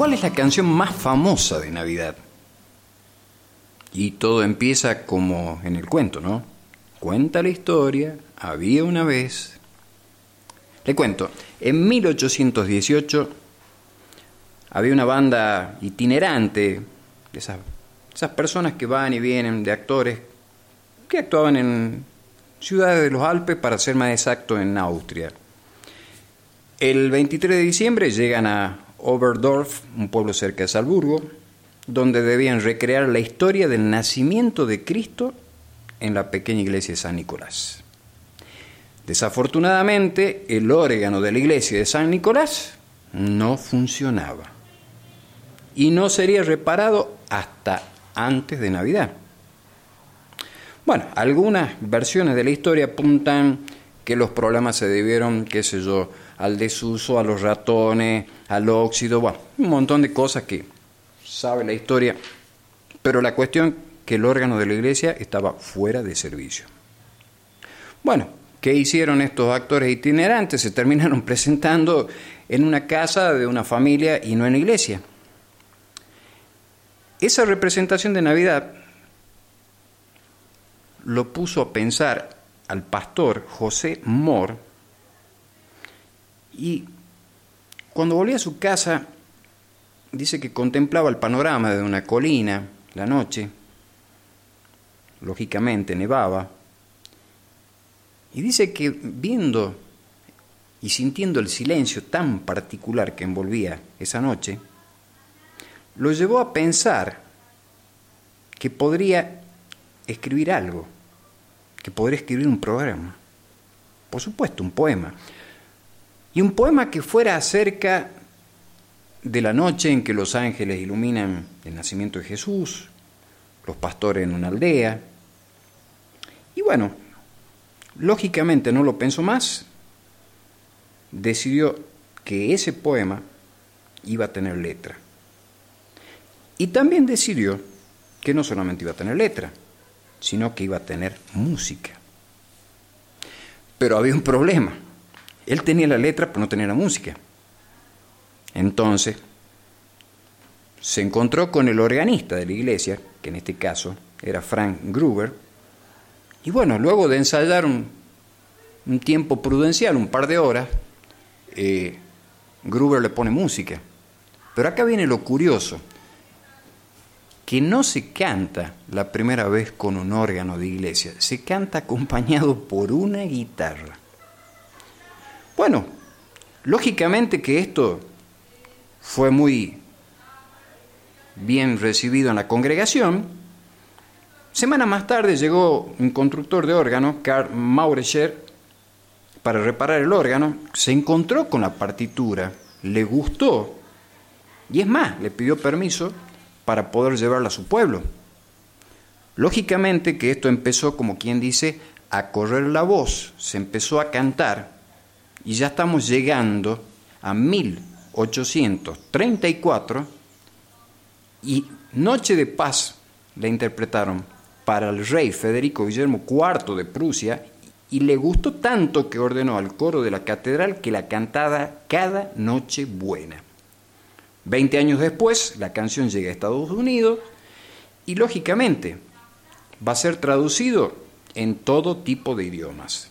¿cuál es la canción más famosa de Navidad? Y todo empieza como en el cuento, ¿no? Cuenta la historia, había una vez. Le cuento, en 1818 había una banda itinerante, de esas, esas personas que van y vienen, de actores, que actuaban en ciudades de los Alpes, para ser más exacto, en Austria. El 23 de diciembre llegan a Oberdorf, un pueblo cerca de Salzburgo, donde debían recrear la historia del nacimiento de Cristo en la pequeña iglesia de San Nicolás. Desafortunadamente, el órgano de la iglesia de San Nicolás no funcionaba y no sería reparado hasta antes de Navidad. Bueno, algunas versiones de la historia apuntan que los problemas se debieron, qué sé yo, al desuso, a los ratones, al óxido, bueno, un montón de cosas que sabe la historia, pero la cuestión que el órgano de la iglesia estaba fuera de servicio. Bueno, ¿qué hicieron estos actores itinerantes? Se terminaron presentando en una casa de una familia y no en la iglesia. Esa representación de Navidad lo puso a pensar al pastor José Mor y cuando volvió a su casa dice que contemplaba el panorama de una colina la noche, lógicamente nevaba, y dice que viendo y sintiendo el silencio tan particular que envolvía esa noche, lo llevó a pensar que podría escribir algo, que podría escribir un programa, por supuesto, un poema, y un poema que fuera acerca de la noche en que los ángeles iluminan el nacimiento de Jesús, los pastores en una aldea. Y bueno, lógicamente no lo pensó más, decidió que ese poema iba a tener letra. Y también decidió que no solamente iba a tener letra, sino que iba a tener música. Pero había un problema. Él tenía la letra, pero no tenía la música. Entonces, se encontró con el organista de la iglesia, que en este caso era Frank Gruber, y bueno, luego de ensayar un, tiempo prudencial, un par de horas, eh, Gruber le pone música. Pero acá viene lo curioso, que no se canta la primera vez con un órgano de iglesia, se canta acompañado por una guitarra. Bueno, lógicamente que esto fue muy bien recibido en la congregación. Semana más tarde llegó un constructor de órgano, Karl Maurescher, para reparar el órgano, se encontró con la partitura, le gustó y es más, le pidió permiso para poder llevarla a su pueblo. Lógicamente que esto empezó, como quien dice, a correr la voz, se empezó a cantar y ya estamos llegando a mil 834 y Noche de Paz la interpretaron para el rey Federico Guillermo IV de Prusia y le gustó tanto que ordenó al coro de la catedral que la cantara cada noche buena. Veinte años después, la canción llega a Estados Unidos y lógicamente va a ser traducido en todo tipo de idiomas.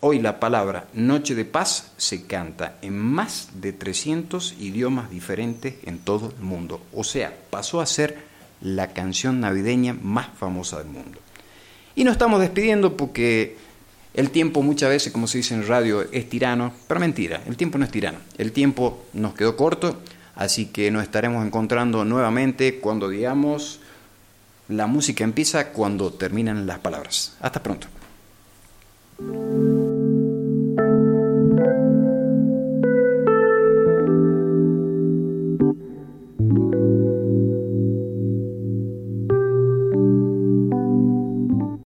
Hoy la palabra Noche de Paz se canta en más de 300 idiomas diferentes en todo el mundo. O sea, pasó a ser la canción navideña más famosa del mundo. Y nos estamos despidiendo porque el tiempo muchas veces, como se dice en radio, es tirano, pero mentira, el tiempo no es tirano. El tiempo nos quedó corto, así que nos estaremos encontrando nuevamente cuando digamos la música empieza cuando terminan las palabras. Hasta pronto.